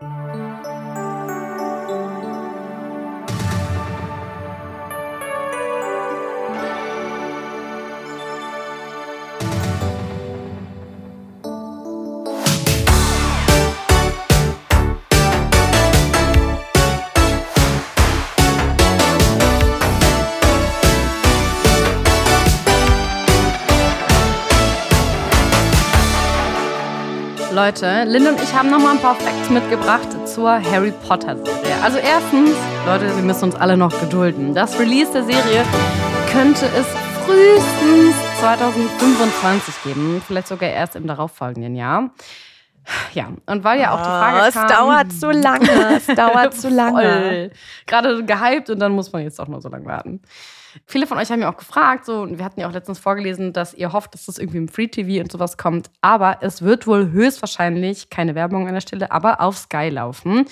Thank you. Leute, Lynn und ich haben nochmal ein paar Facts mitgebracht zur Harry Potter Serie. Also erstens, Leute, wir müssen uns alle noch gedulden. Das Release der Serie könnte es frühestens 2025 geben, vielleicht sogar erst im darauffolgenden Jahr. Ja, und weil ja auch die Frage Oh, es kam, dauert zu lange. Es dauert zu lange. Voll. Gerade gehypt und dann muss man jetzt auch noch so lange warten. Viele von euch haben ja auch gefragt, so, und wir hatten ja auch letztens vorgelesen, dass ihr hofft, dass das irgendwie im Free TV und sowas kommt. Aber es wird wohl höchstwahrscheinlich, keine Werbung an der Stelle, aber auf Sky laufen.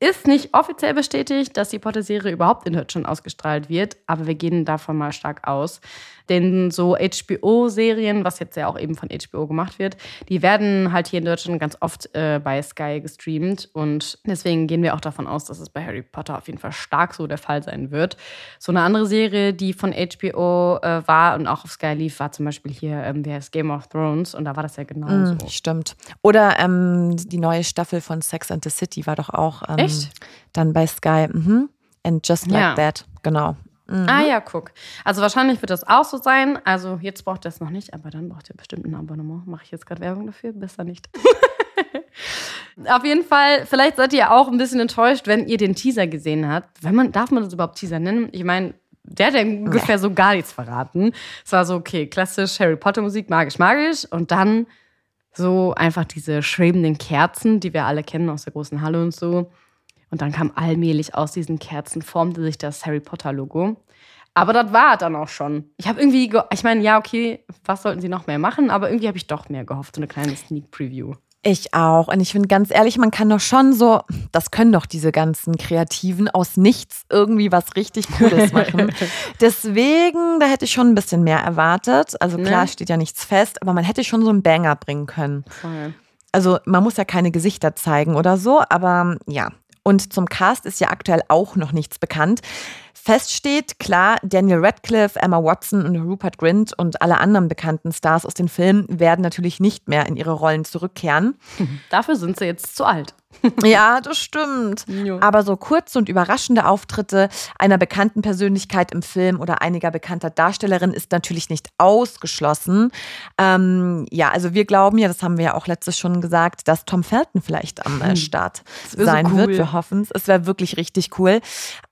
Ist nicht offiziell bestätigt, dass die Potter-Serie überhaupt in Deutschland ausgestrahlt wird, aber wir gehen davon mal stark aus. Denn so HBO-Serien, was jetzt ja auch eben von HBO gemacht wird, die werden halt hier in Deutschland ganz oft äh, bei Sky gestreamt. Und deswegen gehen wir auch davon aus, dass es bei Harry Potter auf jeden Fall stark so der Fall sein wird. So eine andere Serie, die von HBO äh, war und auch auf Sky lief, war zum Beispiel hier, ähm, wie heißt Game of Thrones. Und da war das ja genauso. Mm, stimmt. Oder ähm, die neue Staffel von Sex and the City war doch auch ähm, Echt? dann bei Sky. Mhm. And just like Ja. that. Genau. Ah ja, guck. Also wahrscheinlich wird das auch so sein. Also jetzt braucht ihr es noch nicht, aber dann braucht ihr bestimmt ein Abonnement. Mache ich jetzt gerade Werbung dafür? Besser nicht. Auf jeden Fall, vielleicht seid ihr auch ein bisschen enttäuscht, wenn ihr den Teaser gesehen habt. Wenn man, darf man das überhaupt Teaser nennen? Ich meine, der hat ja ungefähr so gar nichts verraten. Es war so, okay, klassisch Harry Potter Musik, magisch, magisch. Und dann so einfach diese schwebenden Kerzen, die wir alle kennen aus der großen Halle und so. Und dann kam allmählich aus diesen Kerzen, formte sich das Harry Potter-Logo. Aber das war dann auch schon. Ich habe irgendwie, ge- ich meine, ja, okay, was sollten sie noch mehr machen? Aber irgendwie habe ich doch mehr gehofft, so eine kleine Sneak Preview. Ich auch. Und ich finde ganz ehrlich, man kann doch schon so, das können doch diese ganzen Kreativen aus nichts irgendwie was richtig Cooles machen. Deswegen, da hätte ich schon ein bisschen mehr erwartet. Also klar, Ne? steht ja nichts fest, aber man hätte schon so einen Banger bringen können. Voll. Also man muss ja keine Gesichter zeigen oder so, aber ja. Und zum Cast ist ja aktuell auch noch nichts bekannt. Fest steht, klar, Daniel Radcliffe, Emma Watson und Rupert Grint und alle anderen bekannten Stars aus den Filmen werden natürlich nicht mehr in ihre Rollen zurückkehren. Dafür sind sie jetzt zu alt. Ja, das stimmt. Jo. Aber so kurze und überraschende Auftritte einer bekannten Persönlichkeit im Film oder einiger bekannter Darstellerin ist natürlich nicht ausgeschlossen. Ähm, ja, also wir glauben ja, das haben wir ja auch letztes schon gesagt, dass Tom Felton vielleicht am äh, Start wär so sein wird. cool. Wir hoffen es. Es wäre wirklich richtig cool.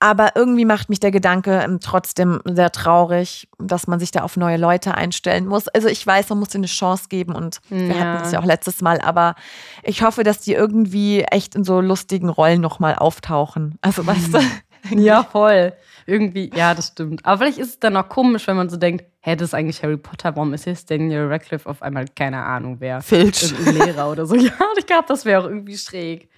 Aber irgendwie macht mich der Gedanke ähm, trotzdem sehr traurig, dass man sich da auf neue Leute einstellen muss. Also ich weiß, man muss ihnen eine Chance geben und wir Ja. hatten es ja auch letztes Mal, aber ich hoffe, dass die irgendwie echt in so lustigen Rollen nochmal auftauchen. Also weißt du? Ja, voll. Irgendwie, ja, das stimmt. Aber vielleicht ist es dann auch komisch, wenn man so denkt, hä, das ist eigentlich Harry Potter, warum ist jetzt Daniel Radcliffe auf einmal keine Ahnung wer? Filch. Lehrer oder so. Ja, ich glaube, das wäre auch irgendwie schräg.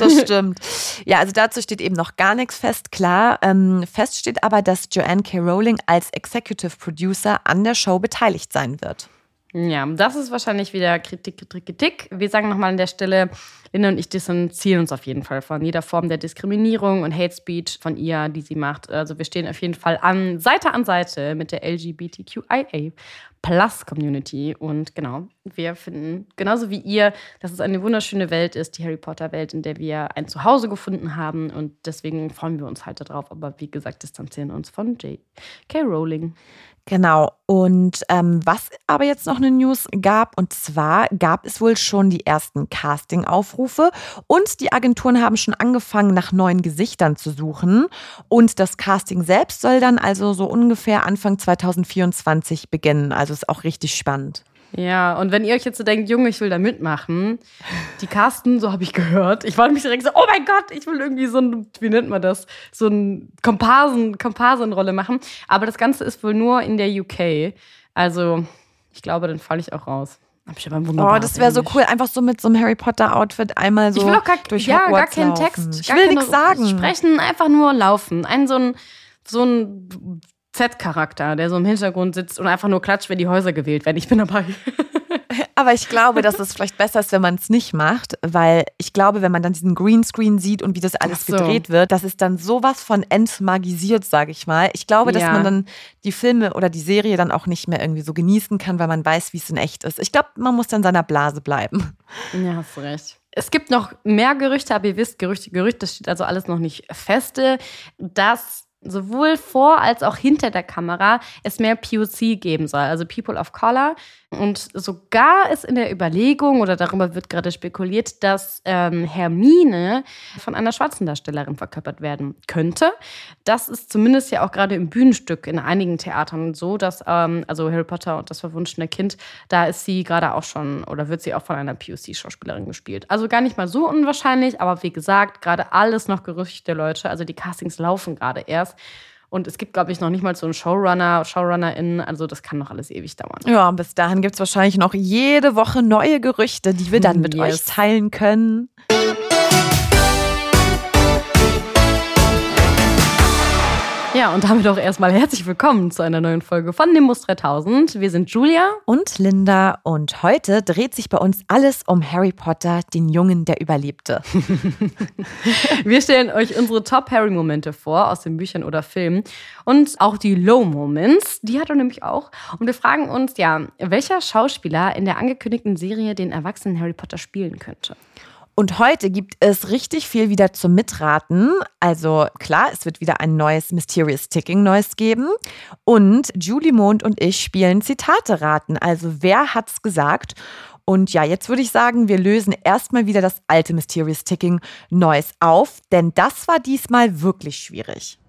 Das stimmt. Ja, also dazu steht eben noch gar nichts fest, klar. Ähm, fest steht aber, dass Joanne K. Rowling als Executive Producer an der Show beteiligt sein wird. Ja, das ist wahrscheinlich wieder Kritik, Kritik, Kritik. Wir sagen nochmal an der Stelle, Linda und ich distanzieren uns auf jeden Fall von jeder Form der Diskriminierung und Hate Speech von ihr, die sie macht. Also wir stehen auf jeden Fall an Seite an Seite mit der LGBTQIA Plus Community. Und genau, wir finden genauso wie ihr, dass es eine wunderschöne Welt ist, die Harry Potter Welt, in der wir ein Zuhause gefunden haben. Und deswegen freuen wir uns halt darauf. Aber wie gesagt, distanzieren uns von J.K. Rowling. Genau. Und ähm, was aber jetzt noch eine News gab, und zwar gab es wohl schon die ersten Casting-Aufrufe und die Agenturen haben schon angefangen, nach neuen Gesichtern zu suchen. Und das Casting selbst soll dann also so ungefähr Anfang 2024 beginnen. Also ist auch richtig spannend. Ja, und wenn ihr euch jetzt so denkt, Junge, ich will da mitmachen, die casten, so habe ich gehört. Ich wollte mich direkt so, oh mein Gott, ich will irgendwie so ein, wie nennt man das, so ein Komparsen, Komparsenrolle machen. Aber das Ganze ist wohl nur in der UK. Also, ich glaube, dann falle ich auch raus. Hab ich aber oh, das wäre so cool, einfach so mit so einem Harry Potter Outfit einmal so ich will auch gar, durch ja, Hogwarts gar keinen Text. Ich will nichts sagen. Sprechen, einfach nur laufen. Ein so ein so ein Z-Charakter, der so im Hintergrund sitzt und einfach nur klatscht, wenn die Häuser gewählt werden. Ich bin dabei. Aber ich glaube, dass es vielleicht besser ist, wenn man es nicht macht, weil ich glaube, wenn man dann diesen Greenscreen sieht und wie das alles so. gedreht wird, das ist dann sowas von entmagisiert, sage ich mal. Ich glaube, dass ja. man dann die Filme oder die Serie dann auch nicht mehr irgendwie so genießen kann, weil man weiß, wie es in echt ist. Ich glaube, man muss dann seiner Blase bleiben. Ja, hast du recht. Es gibt noch mehr Gerüchte, aber ihr wisst, Gerüchte, Gerüchte, das steht also alles noch nicht feste, dass sowohl vor als auch hinter der Kamera es mehr POC geben soll, also People of Color. Und sogar ist in der Überlegung, oder darüber wird gerade spekuliert, dass ähm, Hermine von einer schwarzen Darstellerin verkörpert werden könnte. Das ist zumindest ja auch gerade im Bühnenstück in einigen Theatern so, dass, ähm, also Harry Potter und das verwunschene Kind, da ist sie gerade auch schon, oder wird sie auch von einer POC-Schauspielerin gespielt. Also gar nicht mal so unwahrscheinlich, aber wie gesagt, gerade alles noch Gerüchte, Leute. Also die Castings laufen gerade erst. Und es gibt, glaube ich, noch nicht mal so einen Showrunner, ShowrunnerInnen. Also das kann noch alles ewig dauern. Ja, bis dahin gibt es wahrscheinlich noch jede Woche neue Gerüchte, die wir dann mit yes. euch teilen können. Ja, und damit auch erstmal herzlich willkommen zu einer neuen Folge von Nimbus 3000. Wir sind Julia und Linda und heute dreht sich bei uns alles um Harry Potter, den Jungen, der überlebte. wir stellen euch unsere Top-Harry-Momente vor aus den Büchern oder Filmen und auch die Low-Moments, die hat er nämlich auch. Und wir fragen uns, ja, welcher Schauspieler in der angekündigten Serie den erwachsenen Harry Potter spielen könnte. Und heute gibt es richtig viel wieder zum Mitraten. Also klar, es wird wieder ein neues Mysterious Ticking Neues geben. Und Julie Mond und ich spielen Zitate raten. Also wer hat's gesagt? Und ja, jetzt würde ich sagen, wir lösen erstmal wieder das alte Mysterious Ticking Neues auf, denn das war diesmal wirklich schwierig.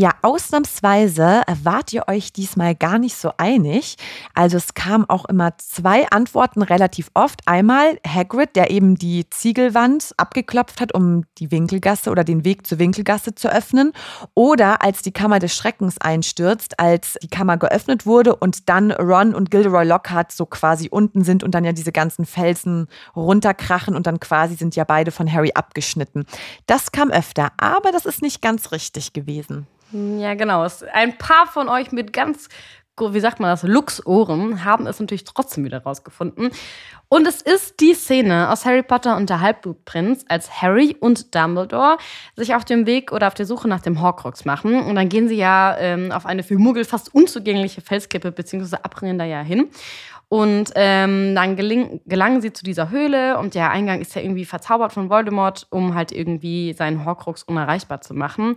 Ja, ausnahmsweise wart ihr euch diesmal gar nicht so einig. Also es kamen auch immer zwei Antworten relativ oft. Einmal Hagrid, der eben die Ziegelwand abgeklopft hat, um die Winkelgasse oder den Weg zur Winkelgasse zu öffnen. Oder als die Kammer des Schreckens einstürzt, als die Kammer geöffnet wurde und dann Ron und Gilderoy Lockhart so quasi unten sind und dann ja diese ganzen Felsen runterkrachen und dann quasi sind ja beide von Harry abgeschnitten. Das kam öfter, aber das ist nicht ganz richtig gewesen. Ja, genau. Ein paar von euch mit ganz, wie sagt man das, Luxohren haben es natürlich trotzdem wieder rausgefunden. Und es ist die Szene aus Harry Potter und der Halbblutprinz, als Harry und Dumbledore sich auf dem Weg oder auf der Suche nach dem Horcrux machen. Und dann gehen sie ja ähm, auf eine für Muggel fast unzugängliche Felskippe beziehungsweise abbrennen da ja hin. Und ähm, dann geling, gelangen sie zu dieser Höhle und der Eingang ist ja irgendwie verzaubert von Voldemort, um halt irgendwie seinen Horcrux unerreichbar zu machen.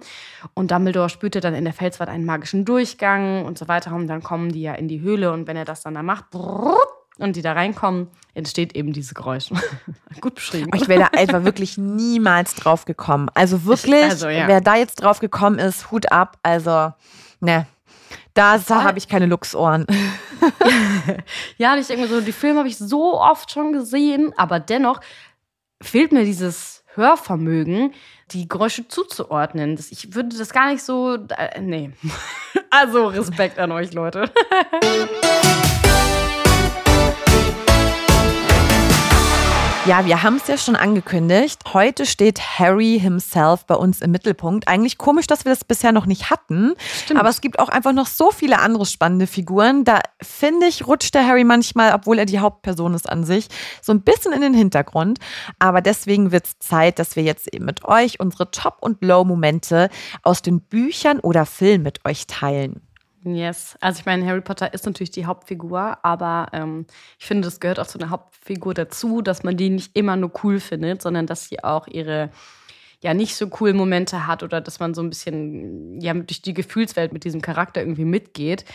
Und Dumbledore spürte dann in der Felswand einen magischen Durchgang und so weiter. Und dann kommen die ja in die Höhle und wenn er das dann da macht, und die da reinkommen, entsteht eben dieses Geräusch. Gut beschrieben. Ich wäre da einfach wirklich niemals drauf gekommen. Also wirklich, ich, also, ja. wer da jetzt drauf gekommen ist, Hut ab. Also, ne, da habe ich keine Luchsohren. ja, ich denke mir so, die Filme habe ich so oft schon gesehen, aber dennoch fehlt mir dieses Hörvermögen, die Geräusche zuzuordnen. ich würde das gar nicht so. Äh, nee. also Respekt an euch, Leute. Ja, wir haben es ja schon angekündigt. Heute steht Harry himself bei uns im Mittelpunkt. Eigentlich komisch, dass wir das bisher noch nicht hatten. Stimmt. Aber es gibt auch einfach noch so viele andere spannende Figuren. Da finde ich, rutscht der Harry manchmal, obwohl er die Hauptperson ist an sich, so ein bisschen in den Hintergrund. Aber deswegen wird es Zeit, dass wir jetzt eben mit euch unsere Top- und Low-Momente aus den Büchern oder Filmen mit euch teilen. Yes. Also ich meine, Harry Potter ist natürlich die Hauptfigur, aber ähm, ich finde, das gehört auch zu einer Hauptfigur dazu, dass man die nicht immer nur cool findet, sondern dass sie auch ihre ja nicht so coolen Momente hat oder dass man so ein bisschen ja durch die Gefühlswelt mit diesem Charakter irgendwie mitgeht.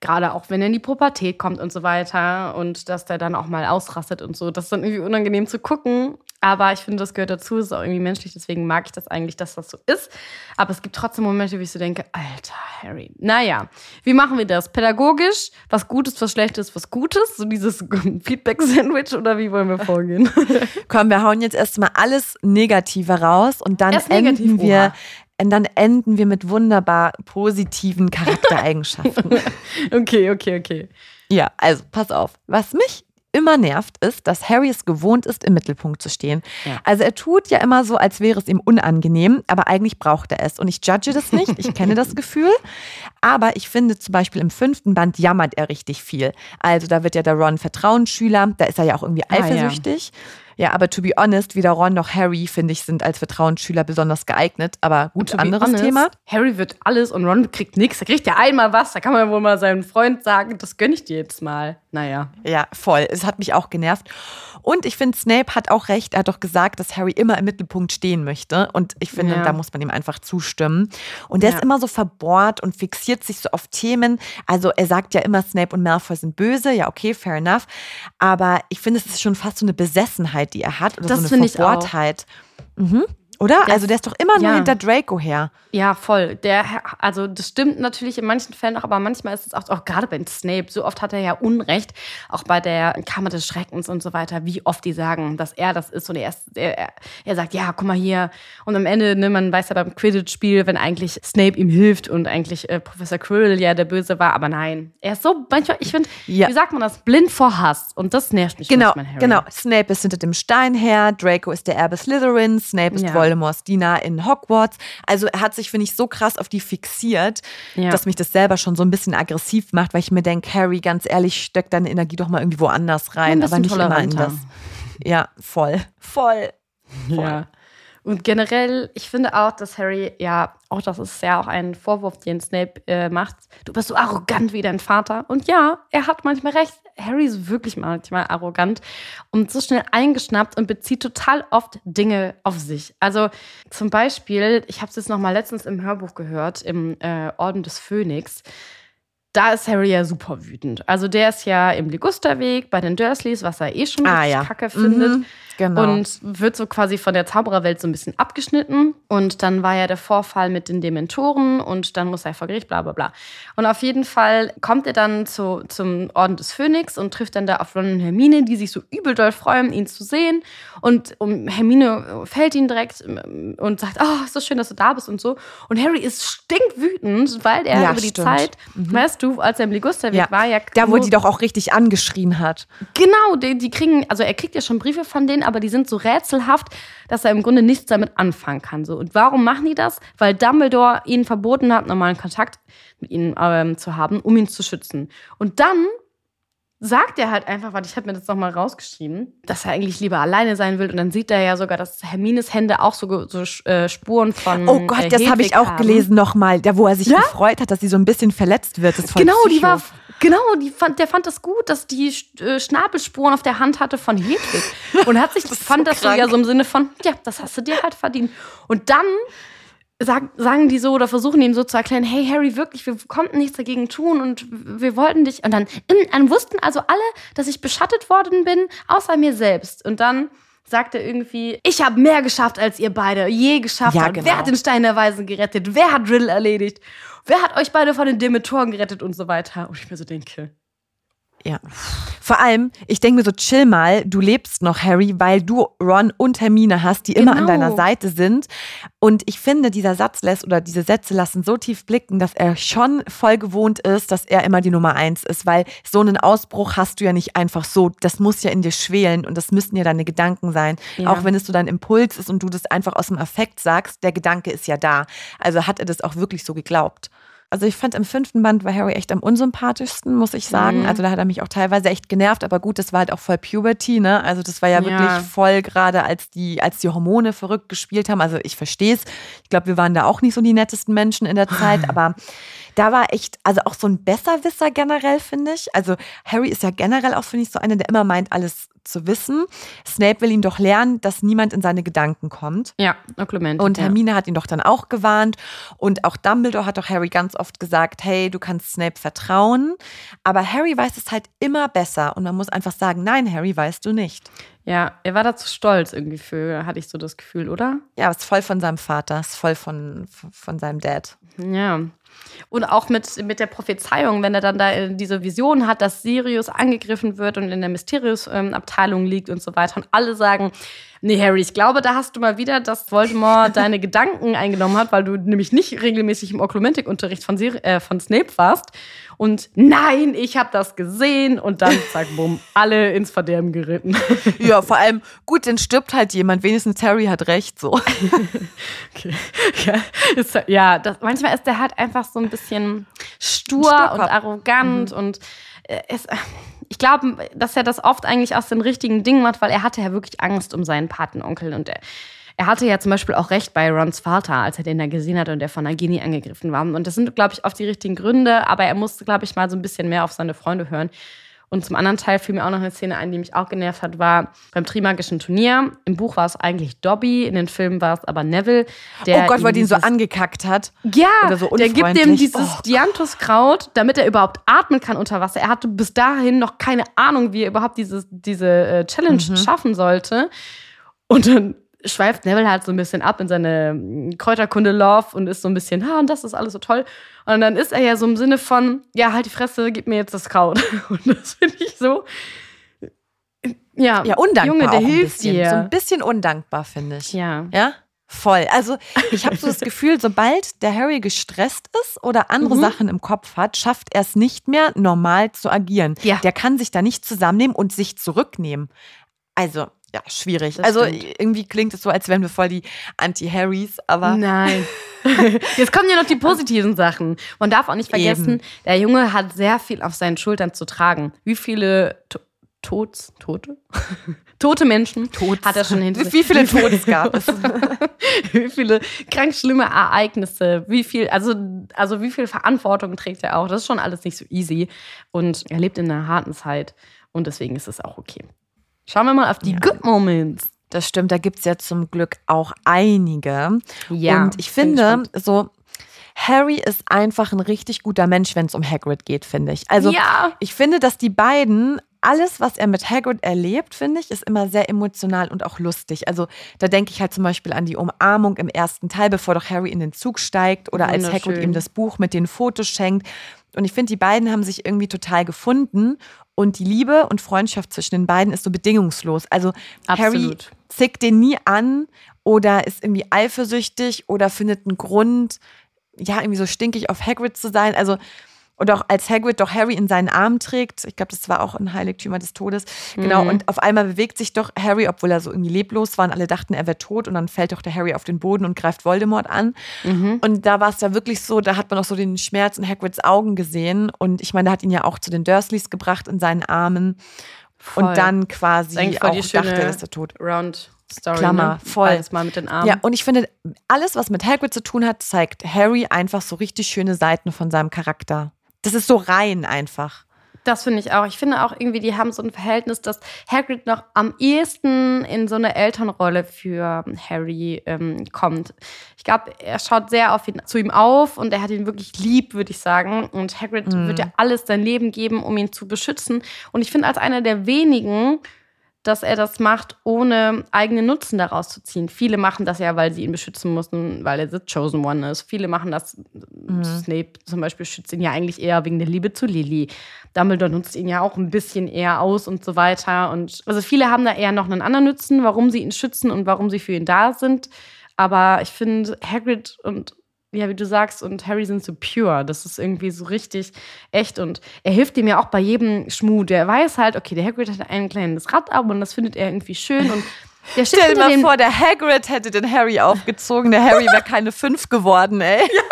Gerade auch wenn er in die Pubertät kommt und so weiter und dass der dann auch mal ausrastet und so. Das ist dann irgendwie unangenehm zu gucken. Aber ich finde, das gehört dazu, ist auch irgendwie menschlich, deswegen mag ich das eigentlich, dass das so ist. Aber es gibt trotzdem Momente, wie ich so denke, alter Harry. Naja, wie machen wir das? Pädagogisch? Was Gutes, was Schlechtes, was Gutes? So dieses Feedback-Sandwich oder wie wollen wir vorgehen? Komm, wir hauen jetzt erstmal alles Negative raus und dann Erst negativ, enden wir. oha. Und dann enden wir mit wunderbar positiven Charaktereigenschaften. okay, okay, okay. ja, also pass auf. Was mich immer nervt, ist, dass Harry es gewohnt ist, im Mittelpunkt zu stehen. Ja. Also er tut ja immer so, als wäre es ihm unangenehm, aber eigentlich braucht er es. Und ich judge das nicht, ich kenne das Gefühl. Aber ich finde zum Beispiel im fünften Band jammert er richtig viel. Also da wird ja der Ron Vertrauensschüler, da ist er ja auch irgendwie Ah, eifersüchtig. Ja, aber to be honest, weder Ron noch Harry, finde ich, sind als Vertrauensschüler besonders geeignet. Aber gut, anderes honest, Thema. Harry wird alles und Ron kriegt nichts. Er kriegt ja einmal was. Da kann man wohl mal seinem Freund sagen, das gönne ich dir jetzt mal. Naja. Ja, voll. Es hat mich auch genervt. Und ich finde, Snape hat auch recht. Er hat doch gesagt, dass Harry immer im Mittelpunkt stehen möchte. Und ich finde, Ja. da muss man ihm einfach zustimmen. Und er Ja. ist immer so verbohrt und fixiert sich so auf Themen. Also er sagt ja immer, Snape und Malfoy sind böse. Ja, okay, fair enough. Aber ich finde, es ist schon fast so eine Besessenheit, die er hat. Oder Das so eine finde ich auch. Verbohrtheit. Mhm. Oder? Der- also der ist doch immer nur Ja. hinter Draco her. Ja, voll. Der, also das stimmt natürlich in manchen Fällen auch, aber manchmal ist es auch, auch gerade bei Snape, so oft hat er ja Unrecht, auch bei der Kammer des Schreckens und so weiter, wie oft die sagen, dass er das ist und er, ist, er, er- er sagt, ja, guck mal hier. Und am Ende, ne, man weiß ja beim Quidditch-Spiel, wenn eigentlich Snape ihm hilft und eigentlich äh, Professor Quirrell ja der Böse war, aber nein. Er ist so, manchmal, ich finde, Ja. wie sagt man das, blind vor Hass und das nervt mich Genau, manchmal, Harry. genau. Snape ist hinter dem Stein her, Draco ist der Erbe Slytherin, Snape ist Ja. Voldemorts Diener in Hogwarts. Also er hat sich, finde ich, so krass auf die fixiert, Ja. dass mich das selber schon so ein bisschen aggressiv macht, weil ich mir denke, Harry, ganz ehrlich, steck deine Energie doch mal irgendwie woanders rein, Ein aber nicht immer in das. Ja, voll. Voll. Ja. Und generell, ich finde auch, dass Harry, ja, auch das ist ja auch ein Vorwurf, den Snape äh, macht. Du bist so arrogant wie dein Vater. Und ja, er hat manchmal recht. Harry ist wirklich manchmal arrogant und so schnell eingeschnappt und bezieht total oft Dinge auf sich. Also zum Beispiel, ich habe es jetzt noch mal letztens im Hörbuch gehört, im äh, Orden des Phönix. Da ist Harry ja super wütend. Also der ist ja im Ligusterweg bei den Dursleys, was er eh schon Ah, ja. kacke findet. Mhm, genau. Und wird so quasi von der Zaubererwelt so ein bisschen abgeschnitten. Und dann war ja der Vorfall mit den Dementoren und dann muss er vor Gericht, bla bla bla. Und auf jeden Fall kommt er dann zu, zum Orden des Phönix und trifft dann da auf Ron und Hermine, die sich so übel doll freuen, ihn zu sehen. Und um, Hermine fällt ihn direkt ähm, und sagt, oh, ist so schön, dass du da bist und so. Und Harry ist stinkwütend, weil er Ja, über die stimmt. Zeit, weißt du, als er im Ligusterweg Ja. war, ja Da, wo die doch auch richtig angeschrien hat. Genau, die, die kriegen, also er kriegt ja schon Briefe von denen, aber die sind so rätselhaft, dass er im Grunde nichts damit anfangen kann. So. Und warum machen die das? Weil Dumbledore ihnen verboten hat, normalen Kontakt mit ihnen ähm, zu haben, um ihn zu schützen. Und dann sagt er halt einfach, warte, ich habe mir das nochmal rausgeschrieben, dass er eigentlich lieber alleine sein will. Und dann sieht er ja sogar, dass Hermines Hände auch so, so äh, Spuren von. Oh Gott, äh, das habe ich auch haben. gelesen nochmal, da wo er sich Ja? gefreut hat, dass sie so ein bisschen verletzt wird. Das Genau, die psycho. war, genau, fand, der fand das gut, dass die äh, Schnabelspuren auf der Hand hatte von Hedwig. Und hat sich, Das fand so das so ja so im Sinne von, ja, das hast du dir halt verdient. Und dann sag, sagen die so oder versuchen ihm so zu erklären, hey Harry, wirklich, wir konnten nichts dagegen tun und wir wollten dich. Und dann, dann wussten also alle, dass ich beschattet worden bin, außer mir selbst. Und dann sagt er irgendwie, ich habe mehr geschafft, als ihr beide je geschafft Ja, habt. genau. Wer hat den Stein der Weisen gerettet? Wer hat Drill erledigt? Wer hat euch beide von den Dementoren gerettet und so weiter? Und ich mir so denke, Ja. Vor allem, ich denke mir so, chill mal, du lebst noch, Harry, weil du Ron und Hermine hast, die immer an Genau. deiner Seite sind. Und ich finde, dieser Satz lässt oder diese Sätze lassen so tief blicken, dass er schon voll gewohnt ist, dass er immer die Nummer eins ist, weil so einen Ausbruch hast du ja nicht einfach so. Das muss ja in dir schwelen und das müssen ja deine Gedanken sein. Ja. Auch wenn es so dein Impuls ist und du das einfach aus dem Affekt sagst, der Gedanke ist ja da. Also hat er das auch wirklich so geglaubt. Also ich fand im fünften Band war Harry echt am unsympathischsten, muss ich sagen. Mhm. Also da hat er mich auch teilweise echt genervt, aber gut, das war halt auch voll Puberty, ne? Also das war ja, Ja. wirklich voll gerade, als die, als die Hormone verrückt gespielt haben. Also ich verstehe es. Ich glaube, wir waren da auch nicht so die nettesten Menschen in der Zeit, aber da war echt, also auch so ein Besserwisser generell, finde ich. Also Harry ist ja generell auch, finde ich, so einer, der immer meint, alles zu wissen. Snape will ihn doch lernen, dass niemand in seine Gedanken kommt. Ja, Okklument. Und ja. Hermine hat ihn doch dann auch gewarnt. Und auch Dumbledore hat doch Harry ganz oft gesagt, hey, du kannst Snape vertrauen. Aber Harry weiß es halt immer besser. Und man muss einfach sagen, nein, Harry, weißt du nicht. Ja, er war da zu stolz irgendwie für, hatte ich so das Gefühl, oder? Ja, ist voll von seinem Vater, ist voll von, von seinem Dad. Ja. Und auch mit, mit der Prophezeiung, wenn er dann da äh, diese Vision hat, dass Sirius angegriffen wird und in der Mysterius-Abteilung liegt und so weiter. Und alle sagen, nee, Harry, ich glaube, da hast du mal wieder, dass Voldemort deine Gedanken eingenommen hat, weil du nämlich nicht regelmäßig im Oklumentik-Unterricht von, äh, von Snape warst. Und nein, ich habe das gesehen. Und dann, zack, bumm, alle ins Verderben geritten. Ja, vor allem, gut, dann stirbt halt jemand. Wenigstens Harry hat recht, so. Okay. Ja, ist, ja das, manchmal ist der halt einfach so ein bisschen stur Sturkopf. und arrogant und äh, es, ich glaube, dass er das oft eigentlich aus den richtigen Dingen macht, weil er hatte ja wirklich Angst um seinen Patenonkel und er, er hatte ja zum Beispiel auch recht bei Rons Vater, als er den da gesehen hat und der von Nagini angegriffen war. Und das sind, glaube ich, oft die richtigen Gründe, aber er musste, glaube ich, mal so ein bisschen mehr auf seine Freunde hören. Und zum anderen Teil fiel mir auch noch eine Szene ein, die mich auch genervt hat, war beim Trimagischen Turnier. Im Buch war es eigentlich Dobby, in den Filmen war es aber Neville. Der oh Gott, weil ihm die ihn so angekackt hat. ja, Oder so der gibt dem unfreundlich. dieses Oh. Dianthuskraut, damit er überhaupt atmen kann unter Wasser. Er hatte bis dahin noch keine Ahnung, wie er überhaupt dieses, diese äh, Challenge Mhm. schaffen sollte. Und dann schweift Neville halt so ein bisschen ab in seine mm, Kräuterkunde-Love und ist so ein bisschen, ha, und das ist alles so toll. Und dann ist er ja so im Sinne von, ja, halt die Fresse, gib mir jetzt das Kraut. Und das finde ich so, ja, Ja, undankbar Junge, der hilft bisschen. dir. So ein bisschen undankbar, finde ich. ja. Ja? Voll. Also ich habe so das Gefühl, sobald der Harry gestresst ist oder andere Mhm. Sachen im Kopf hat, schafft er es nicht mehr, normal zu agieren. Ja. Der kann sich da nicht zusammennehmen und sich zurücknehmen. Also, ja, schwierig. Das also stimmt. irgendwie klingt es so, als wären wir voll die Anti-Harrys, aber Nein. Jetzt kommen ja noch die positiven Sachen. Man darf auch nicht vergessen, Eben. der Junge hat sehr viel auf seinen Schultern zu tragen. Wie viele to Tods, Tote? Tote Menschen Tods. hat er schon hinter Wie viele Todes gab es? wie viele krank schlimme Ereignisse, wie viel, also, also wie viel Verantwortung trägt er auch. Das ist schon alles nicht so easy. Und er lebt in einer harten Zeit. Und deswegen ist es auch okay. Schauen wir mal auf die Ja. Good Moments. Das stimmt, da gibt es ja zum Glück auch einige. Ja, Und ich finde, gespannt. so, Harry ist einfach ein richtig guter Mensch, wenn es um Hagrid geht, finde ich. Also, Ja. ich finde, dass die beiden, alles, was er mit Hagrid erlebt, finde ich, ist immer sehr emotional und auch lustig. Also, da denke ich halt zum Beispiel an die Umarmung im ersten Teil, bevor doch Harry in den Zug steigt oder als Hagrid ihm das Buch mit den Fotos schenkt. Und ich finde, die beiden haben sich irgendwie total gefunden. Und die Liebe und Freundschaft zwischen den beiden ist so bedingungslos. Also Harry Absolut. zickt den nie an oder ist irgendwie eifersüchtig oder findet einen Grund, ja, irgendwie so stinkig auf Hagrid zu sein. Also, und auch als Hagrid doch Harry in seinen Arm trägt, ich glaube, das war auch ein Heiligtümer des Todes, genau, Mhm. und auf einmal bewegt sich doch Harry, obwohl er so irgendwie leblos war und alle dachten, er wäre tot und dann fällt doch der Harry auf den Boden und greift Voldemort an. Mhm. Und da war es ja wirklich so, da hat man auch so den Schmerz in Hagrids Augen gesehen und ich meine, der hat ihn ja auch zu den Dursleys gebracht in seinen Armen Voll. und dann quasi eigentlich auch dachte, er ist der tot. Round Story. Klammer, ne? voll. Beides mal mit den Armen. Ja, und ich finde, alles, was mit Hagrid zu tun hat, zeigt Harry einfach so richtig schöne Seiten von seinem Charakter. Das ist so rein einfach. Das finde ich auch. Ich finde auch irgendwie, die haben so ein Verhältnis, dass Hagrid noch am ehesten in so eine Elternrolle für Harry ähm, kommt. Ich glaube, er schaut sehr auf ihn, zu ihm auf und er hat ihn wirklich lieb, würde ich sagen. Und Hagrid wird ja alles sein Leben geben, um ihn zu beschützen. Und ich finde, als einer der wenigen, dass er das macht, ohne eigenen Nutzen daraus zu ziehen. Viele machen das ja, weil sie ihn beschützen mussten, weil er the chosen one ist. Viele machen das, mhm. Snape zum Beispiel schützt ihn ja eigentlich eher wegen der Liebe zu Lily. Dumbledore nutzt ihn ja auch ein bisschen eher aus und so weiter. Und also viele haben da eher noch einen anderen Nutzen, warum sie ihn schützen und warum sie für ihn da sind. Aber ich finde, Hagrid und ja, wie du sagst, und Harry sind so pure. Das ist irgendwie so richtig echt. Und er hilft ihm ja auch bei jedem Schmuh. Der weiß halt, okay, der Hagrid hat ein kleines Rad ab und das findet er irgendwie schön. Und der Stell dir mal vor, der Hagrid hätte den Harry aufgezogen. Der Harry wäre keine fünf geworden, ey. Ja.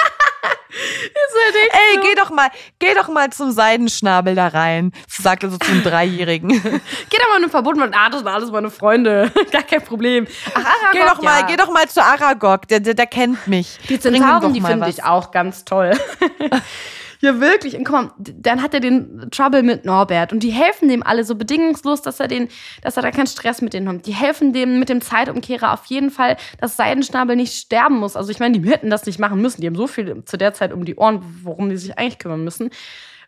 Halt Ey, geh doch mal, geh doch mal zum Seidenschnabel da rein, sagte so zum Dreijährigen. geh doch mal in ein Verbot und ah, das sind alles meine Freunde. Gar kein Problem. Ach, Aragog, geh doch mal, ja. geh doch mal zu Aragog, der, der, der kennt mich. Die Zentauren, die finde ich auch ganz toll. Ja, wirklich. Und guck mal, dann hat er den Trouble mit Norbert und die helfen dem alle so bedingungslos, dass er den, dass er da keinen Stress mit denen hat. Die helfen dem mit dem Zeitumkehrer auf jeden Fall, dass Seidenschnabel nicht sterben muss. Also ich meine, die hätten das nicht machen müssen. Die haben so viel zu der Zeit um die Ohren, worum die sich eigentlich kümmern müssen.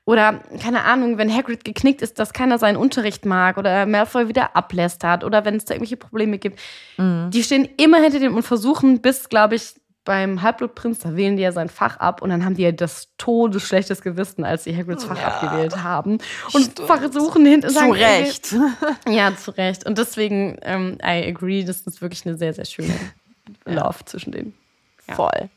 Oder, keine Ahnung, wenn Hagrid geknickt ist, dass keiner seinen Unterricht mag oder Malfoy wieder ablästert oder wenn es da irgendwelche Probleme gibt. Mhm. Die stehen immer hinter dem und versuchen bis, glaube ich, beim Halbblutprinz, da wählen die ja sein Fach ab und dann haben die ja das todesschlechtes Gewissen, als sie Hagrids Fach ja, abgewählt haben. Und stimmt. versuchen hinten zu Recht. ja, zu Recht. Und deswegen, ähm, I agree, das ist wirklich eine sehr, sehr schöne Love zwischen denen. Ja. Voll.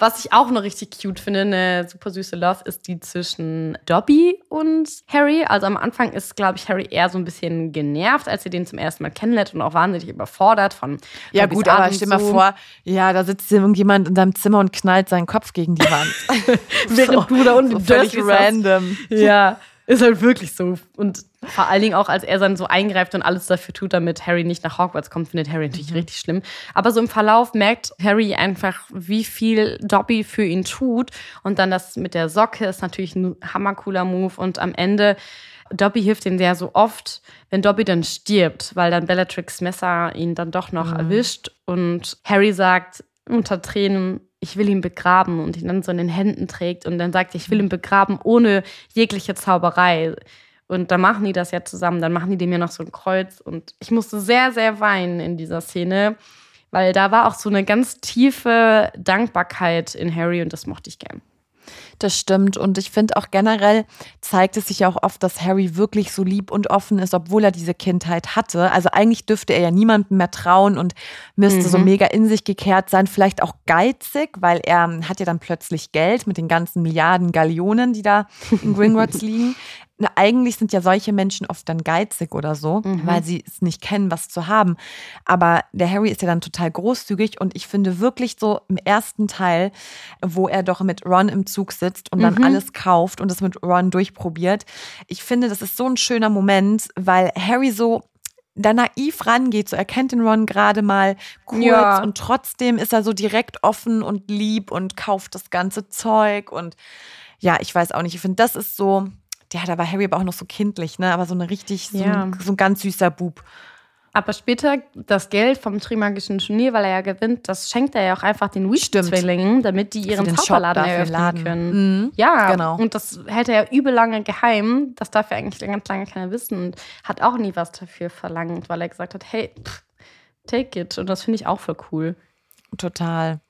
Was ich auch noch richtig cute finde, eine super süße Love, ist die zwischen Dobby und Harry. Also am Anfang ist, glaube ich, Harry eher so ein bisschen genervt, als er den zum ersten Mal kennenlernt und auch wahnsinnig überfordert von. Ja, Dobbys gut, aber stell mal vor, ja, da sitzt irgendjemand in deinem Zimmer und knallt seinen Kopf gegen die Wand. Während so, du da unten so völlig random. Ja. Ist halt wirklich so. Und vor allen Dingen auch, als er dann so eingreift und alles dafür tut, damit Harry nicht nach Hogwarts kommt, findet Harry natürlich mhm. richtig schlimm. Aber so im Verlauf merkt Harry einfach, wie viel Dobby für ihn tut. Und dann das mit der Socke ist natürlich ein hammercooler Move. Und am Ende, Dobby hilft ihm sehr so oft, wenn Dobby dann stirbt, weil dann Bellatrix Messer ihn dann doch noch mhm. erwischt. Und Harry sagt unter Tränen, ich will ihn begraben und ihn dann so in den Händen trägt und dann sagt, ich will ihn begraben ohne jegliche Zauberei. Und dann machen die das ja zusammen, dann machen die dem ja noch so ein Kreuz und ich musste sehr, sehr weinen in dieser Szene, weil da war auch so eine ganz tiefe Dankbarkeit in Harry und das mochte ich gern. Das stimmt. Und ich finde auch generell zeigt es sich auch oft, dass Harry wirklich so lieb und offen ist, obwohl er diese Kindheit hatte. Also eigentlich dürfte er ja niemandem mehr trauen und müsste mhm. so mega in sich gekehrt sein. Vielleicht auch geizig, weil er hat ja dann plötzlich Geld mit den ganzen Milliarden Gallionen, die da in Gringotts liegen eigentlich sind ja solche Menschen oft dann geizig oder so, mhm. weil sie es nicht kennen, was zu haben. Aber der Harry ist ja dann total großzügig und ich finde wirklich so im ersten Teil, wo er doch mit Ron im Zug sitzt und dann mhm. alles kauft und es mit Ron durchprobiert. Ich finde, das ist so ein schöner Moment, weil Harry so da naiv rangeht, so er kennt den Ron gerade mal kurz ja. und trotzdem ist er so direkt offen und lieb und kauft das ganze Zeug und ja, ich weiß auch nicht, ich finde, das ist so, ja, da war Harry aber auch noch so kindlich, ne? Aber so eine richtig, so, ja. ein, so ein ganz süßer Bub. Aber später das Geld vom Trimagischen Turnier, weil er ja gewinnt, das schenkt er ja auch einfach den Weasley-Zwillingen, damit die ihren Zauberladen eröffnen Laden. können. Mhm. Ja, genau. Und das hält er ja übel lange geheim. Das darf ja eigentlich ganz lange keiner wissen und hat auch nie was dafür verlangt, weil er gesagt hat, hey, pff, take it. Und das finde ich auch voll cool. Total.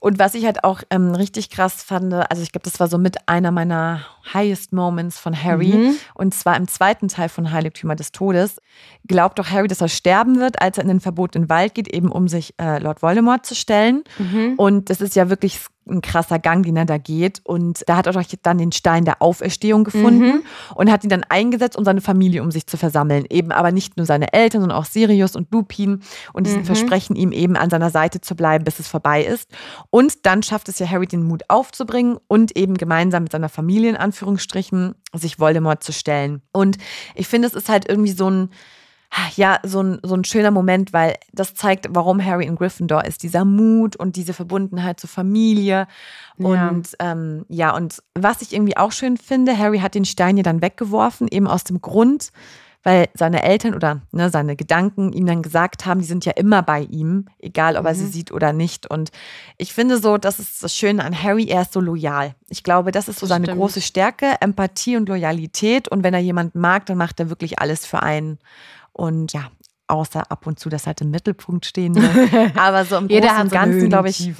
Und was ich halt auch ähm, richtig krass fand, also ich glaube, das war so mit einer meiner highest Moments von Harry. Mhm. Und zwar im zweiten Teil von Heiligtümer des Todes. Glaubt doch Harry, dass er sterben wird, als er in den verbotenen Wald geht, eben um sich äh, Lord Voldemort zu stellen. Mhm. Und das ist ja wirklich ein krasser Gang, den er da geht. Und da hat er doch dann den Stein der Auferstehung gefunden mhm. und hat ihn dann eingesetzt, um seine Familie um sich zu versammeln. Eben aber nicht nur seine Eltern, sondern auch Sirius und Lupin. Und diesen mhm. versprechen ihm eben an seiner Seite zu bleiben, bis es vorbei ist. Und dann schafft es ja Harry, den Mut aufzubringen und eben gemeinsam mit seiner Familie in Anführungsstrichen sich Voldemort zu stellen. Und ich finde, es ist halt irgendwie so ein ja, so ein, so ein schöner Moment, weil das zeigt, warum Harry in Gryffindor ist. Dieser Mut und diese Verbundenheit zur Familie. Und ja. Ähm, ja, und was ich irgendwie auch schön finde, Harry hat den Stein ja dann weggeworfen, eben aus dem Grund, weil seine Eltern oder ne, seine Gedanken ihm dann gesagt haben, die sind ja immer bei ihm, egal ob er sie Mhm. sieht oder nicht. Und ich finde so, das ist das Schöne an Harry, er ist so loyal. Ich glaube, das ist so seine stimmt. große Stärke, Empathie und Loyalität. Und wenn er jemanden mag, dann macht er wirklich alles für einen. Und ja, außer ab und zu, dass halt im Mittelpunkt stehen will. Aber so im Großen und Ganzen, glaube ich,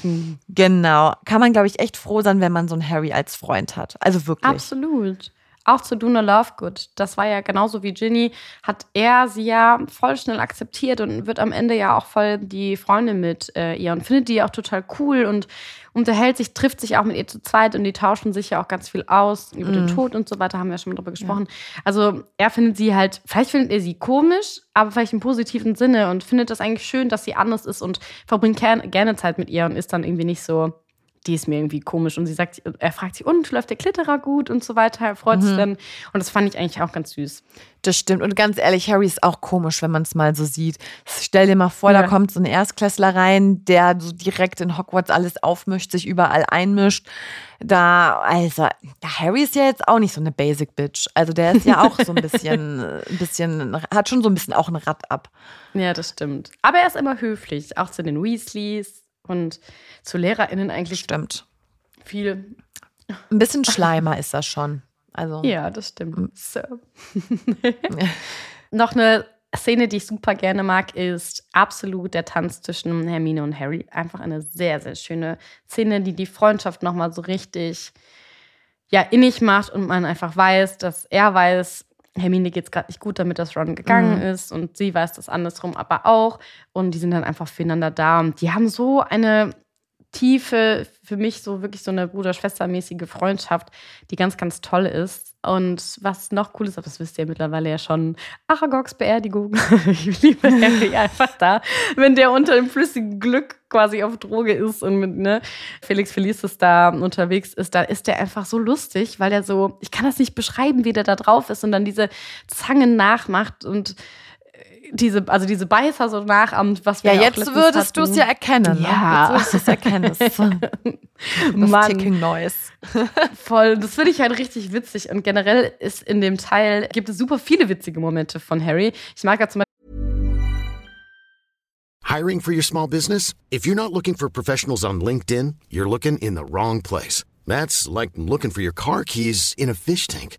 genau, kann man, glaube ich, echt froh sein, wenn man so einen Harry als Freund hat. Also wirklich. Absolut. Auch zu Duna Lovegood. Das war ja genauso wie Ginny, hat er sie ja voll schnell akzeptiert und wird am Ende ja auch voll die Freundin mit äh, ihr und findet die auch total cool und unterhält sich, trifft sich auch mit ihr zu zweit und die tauschen sich ja auch ganz viel aus über den Tod und so weiter, haben wir ja schon mal drüber gesprochen. Also er findet sie halt, vielleicht findet er sie komisch, aber vielleicht im positiven Sinne und findet das eigentlich schön, dass sie anders ist und verbringt gern- gerne Zeit mit ihr und ist dann irgendwie nicht so, die ist mir irgendwie komisch. Und sie sagt, er fragt sie, und läuft der Klitterer gut und so weiter, er freut sich dann. Und das fand ich eigentlich auch ganz süß. Das stimmt. Und ganz ehrlich, Harry ist auch komisch, wenn man es mal so sieht. Stell dir mal vor, Ja. da kommt so ein Erstklässler rein, der so direkt in Hogwarts alles aufmischt, sich überall einmischt. Da, also, Harry ist ja jetzt auch nicht so eine Basic Bitch. Also der ist ja auch so ein bisschen, ein bisschen, hat schon so ein bisschen auch ein Rad ab. Ja, das stimmt. Aber er ist immer höflich, auch zu den Weasleys und zu LehrerInnen eigentlich Stimmt. viel. Ein bisschen Schleimer ist das schon. Also, Ja, das stimmt. So. Noch eine Szene, die ich super gerne mag, ist absolut der Tanz zwischen Hermine und Harry. Einfach eine sehr, sehr schöne Szene, die die Freundschaft nochmal so richtig ja, innig macht und man einfach weiß, dass er weiß, Hermine geht es gerade nicht gut damit, dass Ron gegangen ist und sie weiß das andersrum aber auch. Und die sind dann einfach füreinander da. Und die haben so eine tiefe, für mich so wirklich so eine Bruder-Schwester-mäßige Freundschaft, die ganz, ganz toll ist. Und was noch cool ist, aber das wisst ihr mittlerweile ja schon, Aragogs Beerdigung. ich liebe Harry einfach da, wenn der unter dem flüssigen Glück quasi auf Droge ist und mit ne, Felix Felicis da unterwegs ist, da ist der einfach so lustig, weil er so, ich kann das nicht beschreiben, wie der da drauf ist und dann diese Zangen nachmacht und diese, also diese Beißer so nachahmt, was wir ja, auch jetzt würdest du es ja erkennen. Ja. Ne? Jetzt würdest du es erkennen. Das, Mann. Ticking Noise. Voll, das finde ich halt richtig witzig. Und generell ist in dem Teil, gibt es super viele witzige Momente von Harry. Ich mag ja zum Hiring for your small business? If you're not looking for professionals on LinkedIn, you're looking in the wrong place. That's like looking for your car keys in a fish tank.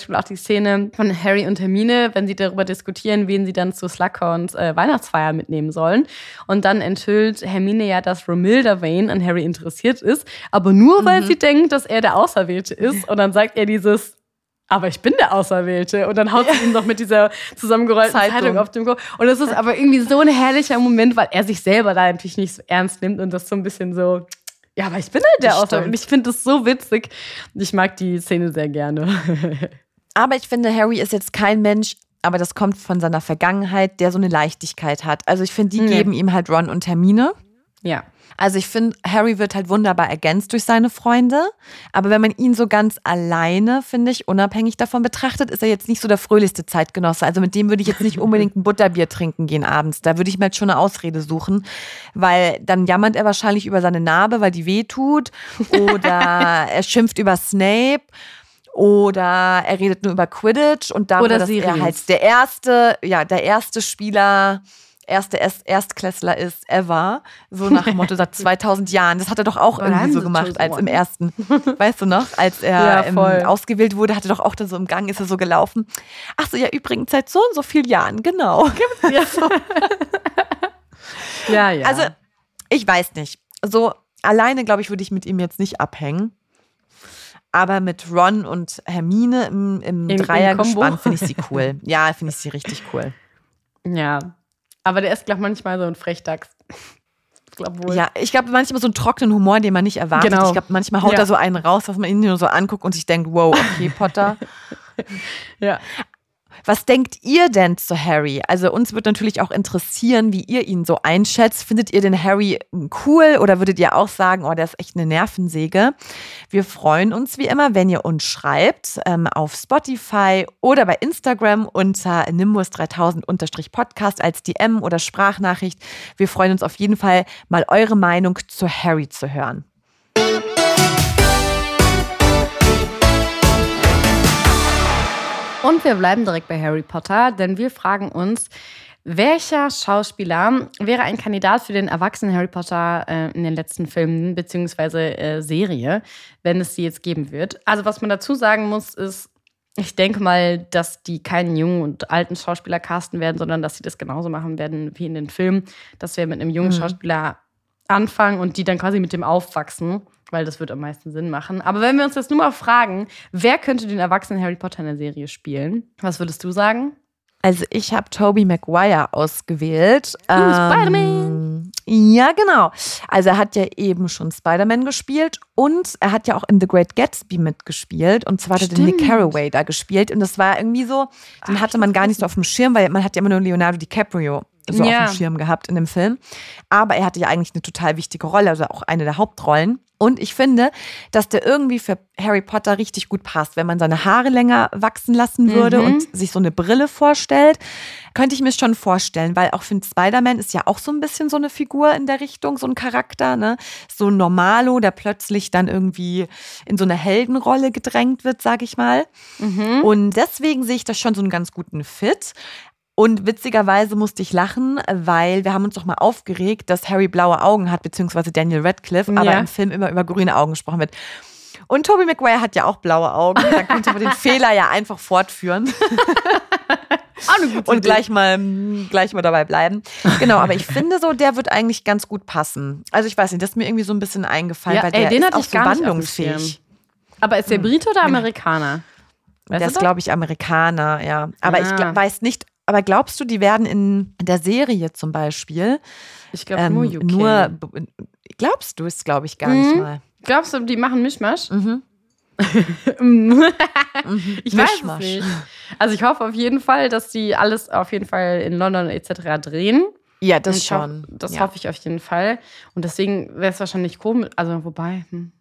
Beispiel auch die Szene von Harry und Hermine, wenn sie darüber diskutieren, wen sie dann zu Slughorns äh, Weihnachtsfeier mitnehmen sollen. Und dann enthüllt Hermine ja, dass Romilda Vane an Harry interessiert ist, aber nur, weil sie denkt, dass er der Auserwählte ist. Und dann sagt er dieses, aber ich bin der Auserwählte. Und dann haut sie ihm noch mit dieser zusammengerollten Zeitung. Zeitung. auf dem Kopf. Und das ist aber irgendwie so ein herrlicher Moment, weil er sich selber da natürlich nicht so ernst nimmt und das so ein bisschen so, ja, aber ich bin halt der Auserwählte. Und ich finde das so witzig. Ich mag die Szene sehr gerne. Aber ich finde, Harry ist jetzt kein Mensch, aber das kommt von seiner Vergangenheit, der so eine Leichtigkeit hat. Also ich finde, die Ja. geben ihm halt Ron und Hermine. ja. Also ich finde, Harry wird halt wunderbar ergänzt durch seine Freunde. Aber wenn man ihn so ganz alleine, finde ich, unabhängig davon betrachtet, ist er jetzt nicht so der fröhlichste Zeitgenosse. Also mit dem würde ich jetzt nicht unbedingt ein Butterbier trinken gehen abends. Da würde ich mir jetzt schon eine Ausrede suchen, weil dann jammert er wahrscheinlich über seine Narbe, weil die weh tut. Oder er schimpft über Snape. Oder er redet nur über Quidditch und darüber, Oder dass er halt der erste, ja, der erste Spieler, erste Erst Erstklässler ist ever. So nach dem Motto seit 2000 Jahren. Das hat er doch auch irgendwie so gemacht als im ersten. Weißt du noch? Als er Ja, ähm, voll. ausgewählt wurde, hatte doch auch da so im Gang, ist er so gelaufen. Ach so, ja, übrigens seit so und so vielen Jahren, genau. Ja. ja, ja. Also, ich weiß nicht. So alleine, glaube ich, würde ich mit ihm jetzt nicht abhängen. Aber mit Ron und Hermine im, im, im Dreiergespann finde ich sie cool. Ja, finde ich sie richtig cool. ja. Aber der ist, glaube ich, manchmal so ein Frechdachs. Ich glaube wohl. Ja, ich glaube, manchmal so einen trockenen Humor, den man nicht erwartet. Genau. Ich glaube, manchmal haut Ja. er so einen raus, was man ihn nur so anguckt und sich denkt, wow, okay, Potter. ja. Was denkt ihr denn zu Harry? Also uns wird natürlich auch interessieren, wie ihr ihn so einschätzt. Findet ihr den Harry cool oder würdet ihr auch sagen, oh, der ist echt eine Nervensäge? Wir freuen uns wie immer, wenn ihr uns schreibt ähm, auf Spotify oder bei Instagram unter nimbus3000-podcast als DM oder Sprachnachricht. Wir freuen uns auf jeden Fall, mal eure Meinung zu Harry zu hören. Und wir bleiben direkt bei Harry Potter, denn wir fragen uns, welcher Schauspieler wäre ein Kandidat für den erwachsenen Harry Potter äh, in den letzten Filmen bzw. Äh, Serie, wenn es sie jetzt geben wird? Also was man dazu sagen muss, ist, ich denke mal, dass die keinen jungen und alten Schauspieler casten werden, sondern dass sie das genauso machen werden wie in den Filmen, dass wir mit einem jungen mhm. Schauspieler anfangen und die dann quasi mit dem aufwachsen weil das wird am meisten Sinn machen. Aber wenn wir uns jetzt nur mal fragen, wer könnte den erwachsenen Harry Potter in der Serie spielen? Was würdest du sagen? Also ich habe Toby Maguire ausgewählt. Uh, ähm, Spider-Man. Ja, genau. Also er hat ja eben schon Spider-Man gespielt und er hat ja auch in The Great Gatsby mitgespielt. Und zwar hat er den Nick Carraway da gespielt. Und das war irgendwie so, den Ach, hatte man gar nicht so auf dem Schirm, weil man hat ja immer nur Leonardo DiCaprio so ja. auf dem Schirm gehabt in dem Film. Aber er hatte ja eigentlich eine total wichtige Rolle, also auch eine der Hauptrollen. Und ich finde, dass der irgendwie für Harry Potter richtig gut passt. Wenn man seine Haare länger wachsen lassen würde mhm. und sich so eine Brille vorstellt, könnte ich mir schon vorstellen, weil auch für Spider-Man ist ja auch so ein bisschen so eine Figur in der Richtung, so ein Charakter, ne? So ein Normalo, der plötzlich dann irgendwie in so eine Heldenrolle gedrängt wird, sag ich mal. Mhm. Und deswegen sehe ich das schon so einen ganz guten Fit. Und witzigerweise musste ich lachen, weil wir haben uns doch mal aufgeregt, dass Harry blaue Augen hat, beziehungsweise Daniel Radcliffe, aber im Film immer über grüne Augen gesprochen wird. Und Tobey Maguire hat ja auch blaue Augen. Da könnte man den Fehler ja einfach fortführen. und gleich mal, gleich mal dabei bleiben. Genau, aber ich finde so, der wird eigentlich ganz gut passen. Also ich weiß nicht, das ist mir irgendwie so ein bisschen eingefallen, ja, weil ey, der den ist auch so wandlungsfähig. Aber ist der hm. Brite oder Amerikaner? Weißt der ist, glaube ich, Amerikaner, ja. Aber ah. ich weiß nicht, aber glaubst du, die werden in der Serie zum Beispiel ich glaube ähm, nur UK. Nur, glaubst du es, glaube ich, gar mhm. nicht mal. Glaubst du, die machen Mischmasch? Mhm. ich weiß es nicht. Also ich hoffe auf jeden Fall, dass die alles auf jeden Fall in London etc. drehen. Ja, das schon. Hoff, das ja. hoffe ich auf jeden Fall. Und deswegen wäre es wahrscheinlich komisch. Also wobei, hm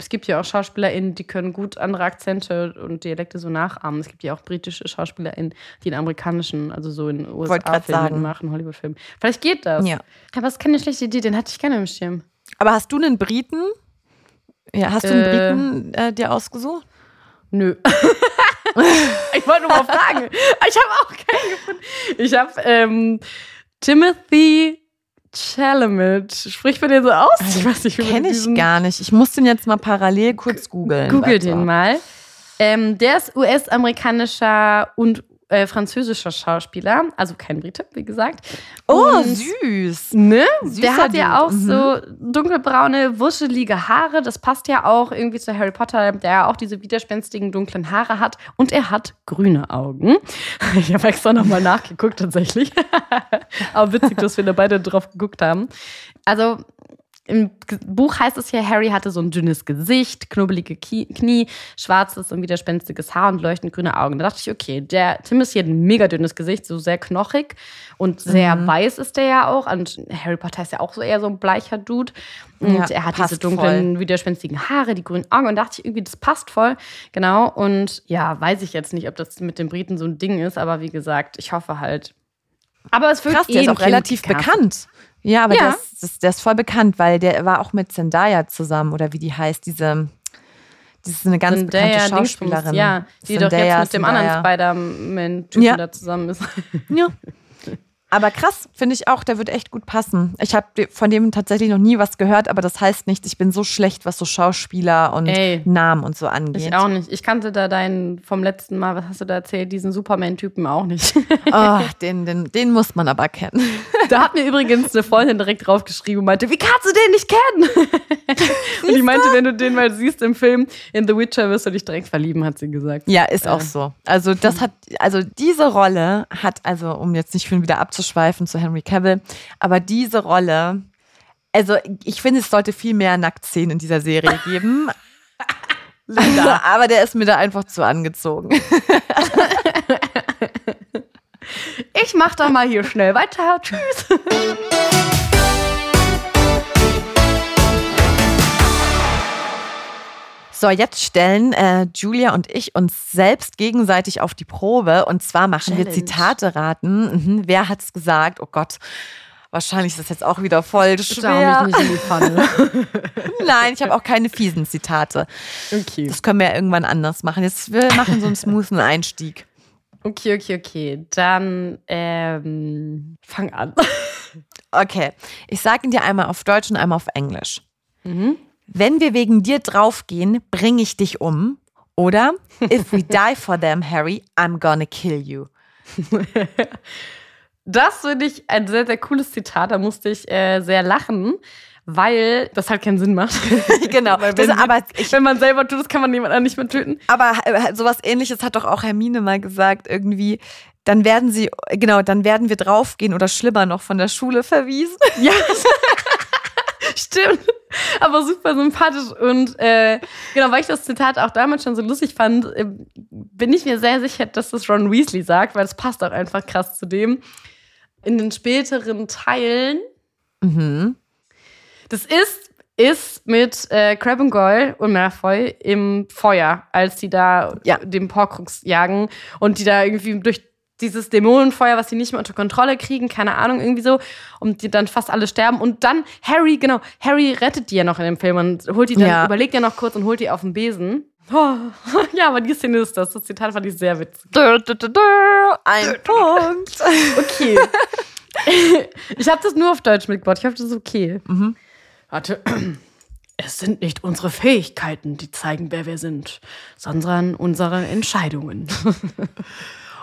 es gibt ja auch SchauspielerInnen, die können gut andere Akzente und Dialekte so nachahmen. Es gibt ja auch britische SchauspielerInnen, die in amerikanischen, also so in USA-Filmen machen, Hollywood-Filmen. Vielleicht geht das. Ja. Aber das ist keine schlechte Idee, den hatte ich gerne im Schirm. Aber hast du einen Briten? Ja, hast du einen äh, Briten äh, dir ausgesucht? Nö. ich wollte nur mal fragen. Ich habe auch keinen gefunden. Ich habe ähm, Timothy Chalamet. Spricht man den so aus? Ich weiß nicht, Kenne ich gar nicht. Ich muss den jetzt mal parallel kurz googeln. Google den mal. Ähm, der ist US-amerikanischer und äh, französischer Schauspieler, also kein Brite, wie gesagt. Oh, und, süß. Ne? Süßer der hat ja auch mhm. so dunkelbraune, wuschelige Haare. Das passt ja auch irgendwie zu Harry Potter, der ja auch diese widerspenstigen dunklen Haare hat. Und er hat grüne Augen. Ich habe extra nochmal nachgeguckt, tatsächlich. Aber witzig, dass wir da beide drauf geguckt haben. Also, im Buch heißt es ja, Harry hatte so ein dünnes Gesicht, knubbelige Knie, schwarzes und widerspenstiges Haar und leuchtend grüne Augen. Da dachte ich, okay, der Tim ist hier ein mega dünnes Gesicht, so sehr knochig und sehr mhm. weiß ist der ja auch. Und Harry Potter ist ja auch so eher so ein bleicher Dude. Und ja, er hat diese dunklen, voll. widerspenstigen Haare, die grünen Augen. Und dachte ich irgendwie, das passt voll. Genau. Und ja, weiß ich jetzt nicht, ob das mit den Briten so ein Ding ist, aber wie gesagt, ich hoffe halt. Aber es wird Krass, eh der ist auch relativ bekannt. Ja, aber ja. Der, ist, das, der ist voll bekannt, weil der war auch mit Zendaya zusammen oder wie die heißt, diese. Das ist eine ganz Zendaya bekannte Schauspielerin. Ja, die Zendaya, doch jetzt mit dem Zendaya. anderen Spider-Man-Typen ja. da zusammen ist. Ja. Aber krass, finde ich auch, der wird echt gut passen. Ich habe von dem tatsächlich noch nie was gehört, aber das heißt nicht, ich bin so schlecht, was so Schauspieler und Ey, Namen und so angeht. Ich auch nicht. Ich kannte da deinen vom letzten Mal, was hast du da erzählt, diesen Superman-Typen auch nicht. oh, den, den, den muss man aber kennen. Da hat mir übrigens eine Freundin direkt draufgeschrieben und meinte, wie kannst du den nicht kennen? und ich meinte, wenn du den mal siehst im Film in The Witcher, wirst du dich direkt verlieben, hat sie gesagt. Ja, ist äh. auch so. Also das hat, also diese Rolle hat, also um jetzt nicht schon wieder abzuschließen, abzuschweifen zu Henry Cavill. Aber diese Rolle, also ich finde, es sollte viel mehr Nacktszenen in dieser Serie geben. aber der ist mir da einfach zu angezogen. Ich mach da mal hier schnell weiter. Tschüss. So, jetzt stellen äh, Julia und ich uns selbst gegenseitig auf die Probe. Und zwar machen wir Challenge. Zitate raten. Mhm. Wer hat's gesagt? Oh Gott. Wahrscheinlich ist das jetzt auch wieder voll schwer. mich nicht in die Pfanne. Nein, ich habe auch keine fiesen Zitate. Okay. Das können wir ja irgendwann anders machen. Jetzt wir machen so einen smoothen Einstieg. Okay, okay, okay. Dann ähm, fang an. Okay, ich sage ihn dir einmal auf Deutsch und einmal auf Englisch. Mhm. Wenn wir wegen dir draufgehen, bringe ich dich um. Oder If we die for them, Harry, I'm gonna kill you. Das finde ich ein sehr, sehr cooles Zitat. Da musste ich äh, sehr lachen, weil das halt keinen Sinn macht. genau. Weil Das, wenn, aber, ich, wenn man selber tut, das kann man jemand nicht mehr töten. aber äh, sowas ähnliches hat doch auch Hermine mal gesagt, irgendwie. Dann werden sie, genau, dann werden wir draufgehen oder schlimmer noch von der Schule verwiesen. Ja, stimmt. Aber super sympathisch. Und äh, genau, weil ich das Zitat auch damals schon so lustig fand, äh, bin ich mir sehr sicher, dass das Ron Weasley sagt, weil es passt auch einfach krass zu dem. In den späteren Teilen, Mhm. das ist, ist mit äh, Crab und Goyle und Malfoy im Feuer, als die da Ja. den Porkrux jagen und die da irgendwie durch dieses Dämonenfeuer, was sie nicht mehr unter Kontrolle kriegen, keine Ahnung, irgendwie so, und die dann fast alle sterben. Und dann Harry, genau, Harry rettet die ja noch in dem Film und holt die dann, Ja. überlegt ja noch kurz und holt die auf den Besen. Oh, ja, aber die Szene ist das. Das Zitat fand ich sehr witzig. Dö, dö, dö, dö. Ein Punkt. Okay. ich habe das nur auf Deutsch mitgebracht. Ich hoffe, das ist okay. Mhm. Warte. Es sind nicht unsere Fähigkeiten, die zeigen, wer wir sind, sondern unsere Entscheidungen.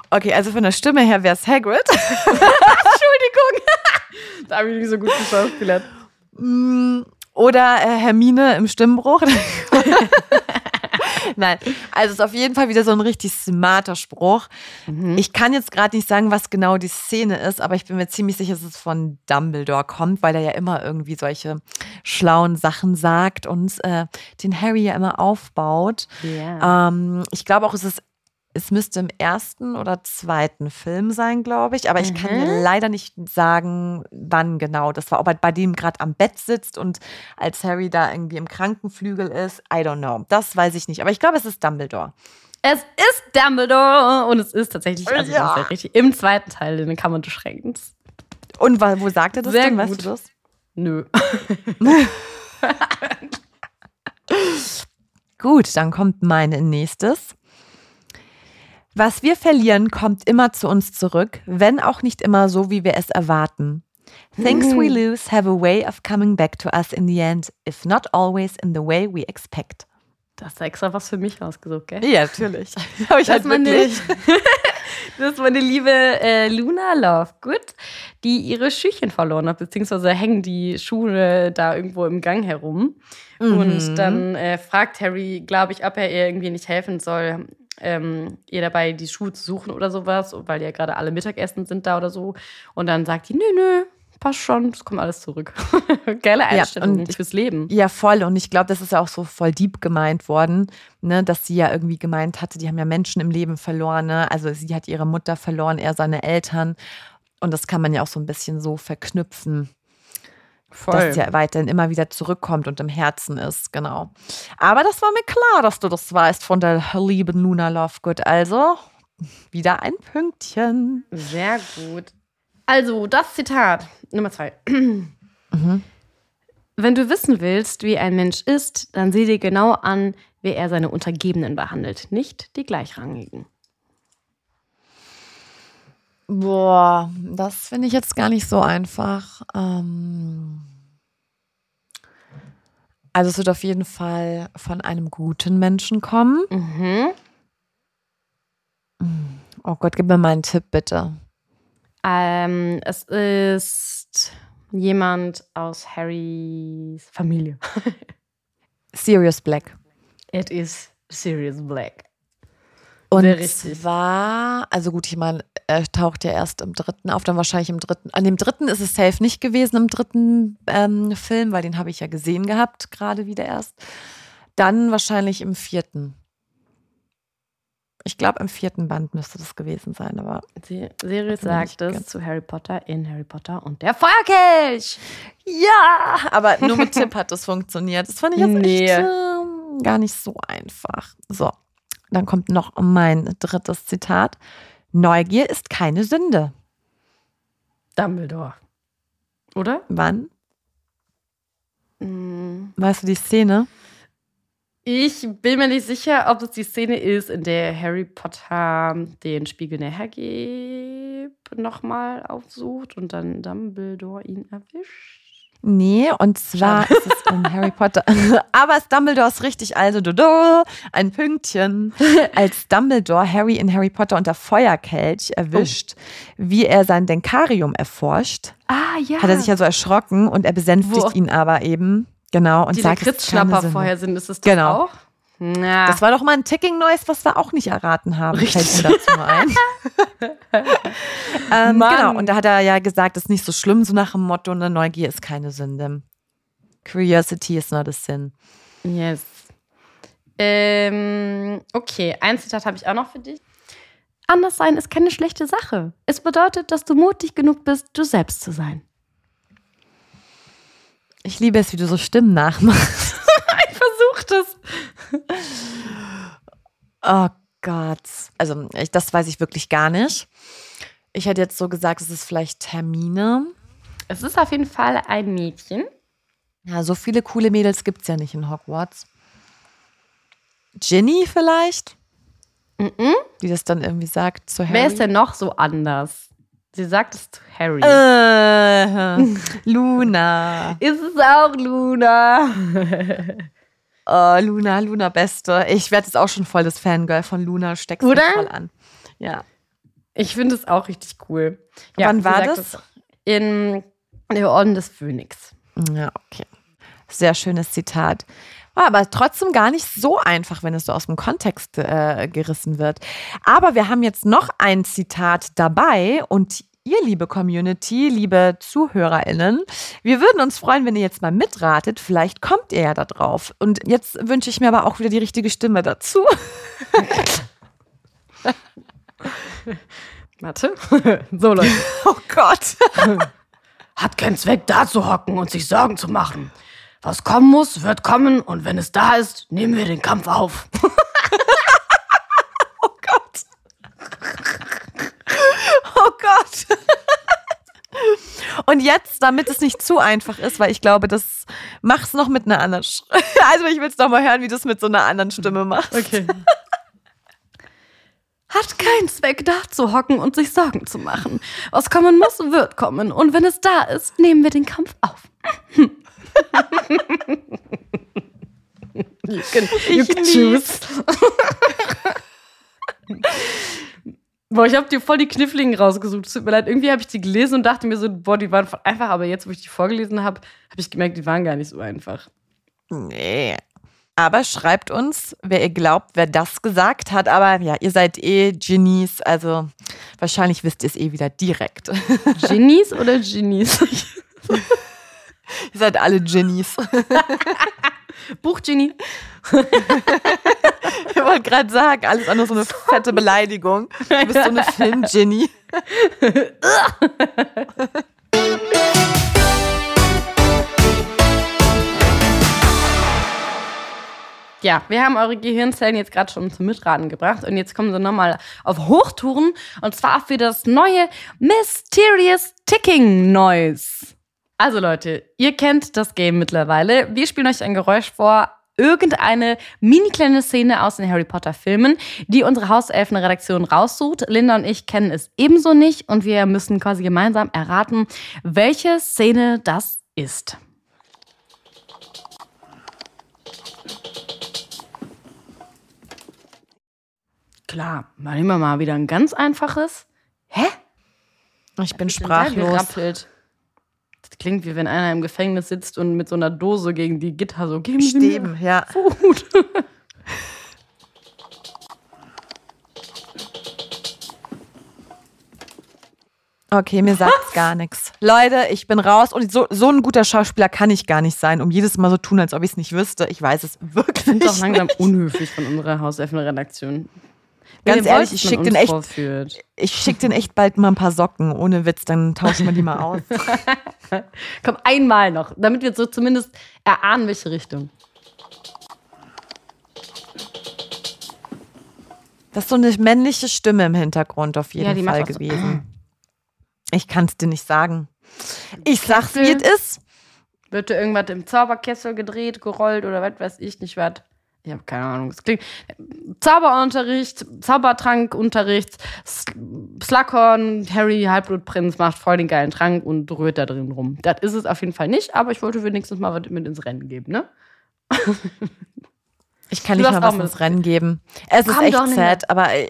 Okay, also von der Stimme her wäre es Hagrid. Entschuldigung. da habe ich nicht so gut geschauspielert. Mm, Oder äh, Hermine im Stimmbruch. Nein, also es ist auf jeden Fall wieder so ein richtig smarter Spruch. Ich kann jetzt gerade nicht sagen, was genau die Szene ist, aber ich bin mir ziemlich sicher, dass es von Dumbledore kommt, weil er ja immer irgendwie solche schlauen Sachen sagt und äh, den Harry ja immer aufbaut. Ja. Ähm, ich glaube auch, es ist es müsste im ersten oder zweiten Film sein, glaube ich. Aber ich kann dir leider nicht sagen, wann genau das war. Ob er bei dem gerade am Bett sitzt und als Harry da irgendwie im Krankenflügel ist. I don't know. Das weiß ich nicht. Aber ich glaube, es ist Dumbledore. Es ist Dumbledore und es ist tatsächlich also Ja. ist ja richtig, im zweiten Teil, den kann man beschränken. Und wa- wo sagt er das Sehr denn? Weißt gut. du das? Nö. Gut, dann kommt meine nächstes. Was wir verlieren, kommt immer zu uns zurück, wenn auch nicht immer so, wie wir es erwarten. Things we lose have a way of coming back to us in the end, if not always in the way we expect. Das ist extra was für mich rausgesucht, gell? Ja, natürlich. Habe ich Das halt ist meine, wirklich. das ist meine liebe äh, Luna Lovegood, die ihre Schüchen verloren hat, beziehungsweise hängen die Schuhe da irgendwo im Gang herum. Mhm. Und dann äh, fragt Harry, glaube ich, ob er ihr irgendwie nicht helfen soll, ähm, ihr dabei die Schuhe zu suchen oder sowas, weil ja gerade alle Mittagessen sind da oder so. Und dann sagt die, nö, nö, passt schon, es kommt alles zurück. Geile Einstellung und ich- fürs Leben. Ja, voll. Und ich glaube, das ist ja auch so voll deep gemeint worden, ne, dass sie ja irgendwie gemeint hatte, die haben ja Menschen im Leben verloren. Ne? Also sie hat ihre Mutter verloren, er seine Eltern. Und das kann man ja auch so ein bisschen so verknüpfen, dass es ja weiterhin immer wieder zurückkommt und im Herzen ist, genau. Aber das war mir klar, dass du das weißt von der lieben Luna Lovegood. Also wieder ein Pünktchen. Sehr gut. Also, das Zitat Nummer zwei. Wenn du wissen willst, wie ein Mensch ist, dann sieh dir genau an, wie er seine Untergebenen behandelt, nicht die Gleichrangigen. Boah, das finde ich jetzt gar nicht so einfach. Ähm also es wird auf jeden Fall von einem guten Menschen kommen. Mhm. Oh Gott, gib mir mal einen Tipp, bitte. Ähm, es ist jemand aus Harrys Familie. Sirius Black. It is Sirius Black. Und zwar, also gut, ich meine, er taucht ja erst im dritten auf, dann wahrscheinlich im dritten. An dem dritten ist es safe nicht gewesen, im dritten ähm, Film, weil den habe ich ja gesehen gehabt, gerade wieder erst. Dann wahrscheinlich im vierten. Ich glaube, im vierten Band müsste das gewesen sein, aber. Die Sirius nicht sagt es zu Harry Potter in Harry Potter und der Feuerkelch. Ja, aber nur mit Tipp hat das funktioniert. Das fand ich jetzt Nee. echt ähm, gar nicht so einfach. So, dann kommt noch mein drittes Zitat. Neugier ist keine Sünde. Dumbledore. Oder? Wann? Mm. Weißt du die Szene? Ich bin mir nicht sicher, ob es die Szene ist, in der Harry Potter den Spiegel der Hergeb nochmal aufsucht und dann Dumbledore ihn erwischt. Nee, und zwar ist es in Harry Potter. Aber es Dumbledore ist richtig, also du, du, ein Pünktchen. Als Dumbledore Harry in Harry Potter unter Feuerkelch erwischt, wie er sein Denkarium erforscht, Ah, ja. hat er sich ja so erschrocken und er besänftigt Wo- ihn aber eben. Genau, und die sagt, Sünde. vorher sind, ist es das Genau. auch? Na, Das war doch mal ein Ticking Noise, was wir auch nicht erraten haben. Richtig. Fällt mir dazu ein. ähm, genau, und da hat er ja gesagt, es ist nicht so schlimm, so nach dem Motto, eine Neugier ist keine Sünde. Curiosity is not a sin. yes. Ähm, okay, ein Zitat habe ich auch noch für dich. Anders sein ist keine schlechte Sache. Es bedeutet, dass du mutig genug bist, du selbst zu sein. Ich liebe es, wie du so Stimmen nachmachst. Das. Oh Gott. Also, ich, das weiß ich wirklich gar nicht. Ich hätte jetzt so gesagt, es ist vielleicht Hermine. Es ist auf jeden Fall ein Mädchen. Ja, so viele coole Mädels gibt es ja nicht in Hogwarts. Ginny vielleicht? Die das dann irgendwie sagt zu Harry. Wer ist denn noch so anders? Sie sagt es zu Harry. Äh, Luna. ist es auch Luna? Oh, Luna, Luna Beste. Ich werde jetzt auch schon voll das Fangirl von Luna. Steckst du Oder? voll an. Ja. Ich finde es auch richtig cool. Wann sie war das? In der Orden des Phönix. Ja, okay. Sehr schönes Zitat. War aber trotzdem gar nicht so einfach, wenn es so aus dem Kontext äh, gerissen wird. Aber wir haben jetzt noch ein Zitat dabei und ihr, liebe Community, liebe ZuhörerInnen, wir würden uns freuen, wenn ihr jetzt mal mitratet. Vielleicht kommt ihr ja da drauf. Und jetzt wünsche ich mir aber auch wieder die richtige Stimme dazu. Warte. so, Leute. Oh Gott. Hat keinen Zweck, da zu hocken und sich Sorgen zu machen. Was kommen muss, wird kommen und wenn es da ist, nehmen wir den Kampf auf. Oh Gott. Oh Gott. Und jetzt, damit es nicht zu einfach ist, weil ich glaube, das mach's noch mit einer anderen. Sch also ich will es doch mal hören, wie du es mit so einer anderen Stimme machst. Okay. Hat keinen Zweck, da zu hocken und sich Sorgen zu machen. Was kommen muss, wird kommen. Und wenn es da ist, nehmen wir den Kampf auf. you can, you Ich can choose. Boah, ich habe dir voll die Kniffligen rausgesucht. Es tut mir leid. Irgendwie habe ich die gelesen und dachte mir so, boah, die waren voll einfach. Aber jetzt, wo ich die vorgelesen habe, habe ich gemerkt, die waren gar nicht so einfach. Nee. Aber schreibt uns, wer ihr glaubt, wer das gesagt hat. Aber ja, ihr seid eh Genies, also wahrscheinlich wisst ihr es eh wieder direkt. Genies oder Genies? ihr seid alle Genies. Buchgenie. Ich wollte gerade sagen, alles andere so eine fette Beleidigung. Du bist so eine Film-Genie. Ja, wir haben eure Gehirnzellen jetzt gerade schon zum Mitraten gebracht und jetzt kommen sie nochmal auf Hochtouren und zwar für das neue Mysterious Ticking Noise. Also Leute, ihr kennt das Game mittlerweile. Wir spielen euch ein Geräusch vor, irgendeine mini kleine Szene aus den Harry Potter Filmen, die unsere Hauselfenredaktion raussucht. Linda und ich kennen es ebenso nicht und wir müssen quasi gemeinsam erraten, welche Szene das ist. Klar, mal nehmen wir mal wieder ein ganz einfaches. Hä? Ich bin sprachlos. Das klingt wie wenn einer im Gefängnis sitzt und mit so einer Dose gegen die Gitter so geben Sie mir Stäben, ja. Food. Okay, mir sagt's gar nichts. Leute, ich bin raus und so, so ein guter Schauspieler kann ich gar nicht sein, um jedes Mal so tun, als ob ich es nicht wüsste. Ich weiß es wirklich Das ist auch langsam nicht. unhöflich von unserer Hauselfenredaktion. Ganz ehrlich, ich du schick uns den echt, vorführt? ich schick den echt bald mal ein paar Socken. Ohne Witz, dann tauschen wir die mal aus. Komm, einmal noch, damit wir so zumindest erahnen, welche Richtung. Das ist so eine männliche Stimme im Hintergrund auf jeden Ja, Fall auch so- gewesen. Ich kann es dir nicht sagen. Ich sag's, wie es ist. Wird irgendwas im Zauberkessel gedreht, gerollt oder was weiß ich nicht was? Ich habe keine Ahnung. Es klingt Zauberunterricht, Zaubertrankunterricht, Slughorn, Harry, Halbblutprinz macht voll den geilen Trank und rührt da drin rum. Das ist es auf jeden Fall nicht, aber ich wollte wenigstens mal was mit ins Rennen geben, ne? Ich kann Du nicht mal was mit- ins Rennen geben. Es ist Komm echt doch, Linda. sad, aber äh,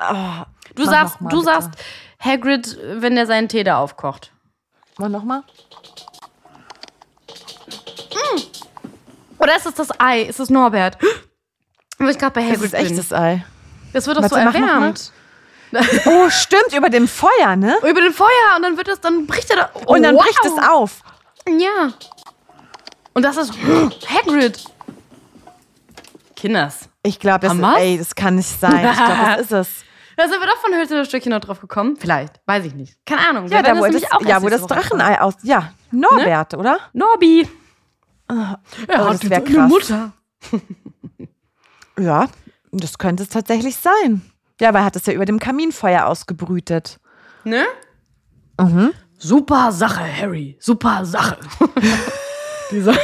oh, Du sagst, mal, du bitte. sagst Hagrid, wenn der seinen Tee da aufkocht. Mal nochmal? Oder ist es das Ei? Ist es Norbert? Wo ich gerade bei Das Hagrid ist echtes Ei. bin. Das wird doch Warte, so mach noch mal. erwärmt. Oh, stimmt, über dem Feuer, ne? Über den Feuer und dann wird es, dann bricht er da. Oh, Und dann wow. bricht es auf. Ja. Und das ist Hagrid. Kinders. Ich glaube, das, Haben ist- wir's? ey, das kann nicht sein. Ich glaube, das ist es. Da sind wir doch von Hülse das Stückchen noch drauf gekommen. Vielleicht. Weiß ich nicht. Keine Ahnung. Ja, da wo das, nämlich auch ja, erst wo das Drachenei aus. Ja, Norbert, oder? Norbi. Oh, Er das hat eine krass. Mutter. Ja, das könnte es tatsächlich sein. Ja, weil er hat es ja über dem Kaminfeuer ausgebrütet. Ne? Mhm. Super Sache, Harry. Super Sache. Dieser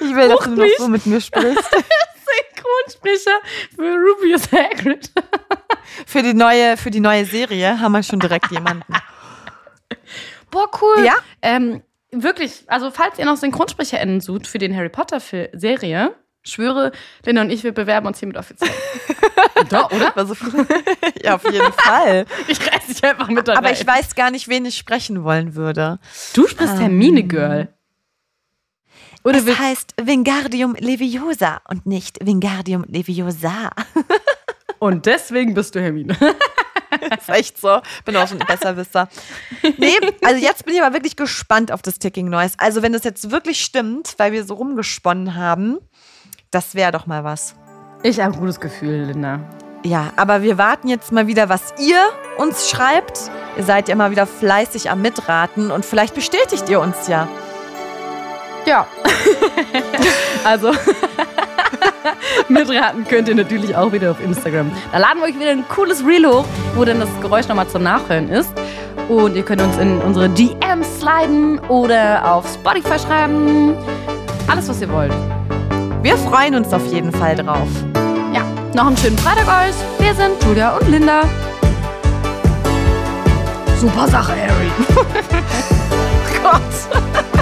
Ich will, dass du noch so mit mir sprichst. Synchronsprecher für Rubius Hagrid. Für die neue, für die neue Serie haben wir schon direkt jemanden. Boah, cool. Ja? Ähm, wirklich, also falls ihr noch SynchronsprecherInnen sucht für den Harry Potter-Serie, schwöre, Linda und ich, wir bewerben uns hiermit offiziell. da, oder? Ja, auf jeden Fall. Ich reiß dich einfach mit dabei. Aber ich weiß gar nicht, wen ich sprechen wollen würde. du sprichst Hermine Girl. Oder es heißt Wingardium Leviosa und nicht Wingardium Leviosa. Und deswegen bist du Hermine. ist echt so. Bin auch schon ein Besserwisser. Nee, also jetzt bin ich aber wirklich gespannt auf das Ticking Noise. Also wenn das jetzt wirklich stimmt, weil wir so rumgesponnen haben, das wäre doch mal was. Ich habe ein gutes Gefühl, Linda. Ja, aber wir warten jetzt mal wieder, was ihr uns schreibt. Ihr seid ja mal wieder fleißig am Mitraten und vielleicht bestätigt ihr uns ja. Ja. also, mitraten könnt ihr natürlich auch wieder auf Instagram. Da laden wir euch wieder ein cooles Reel hoch, wo dann das Geräusch nochmal zum Nachhören ist. Und ihr könnt uns in unsere DMs sliden oder auf Spotify schreiben. Alles, was ihr wollt. Wir freuen uns auf jeden Fall drauf. Ja, noch einen schönen Freitag euch. Wir sind Julia und Linda. Super Sache, Harry. Gott.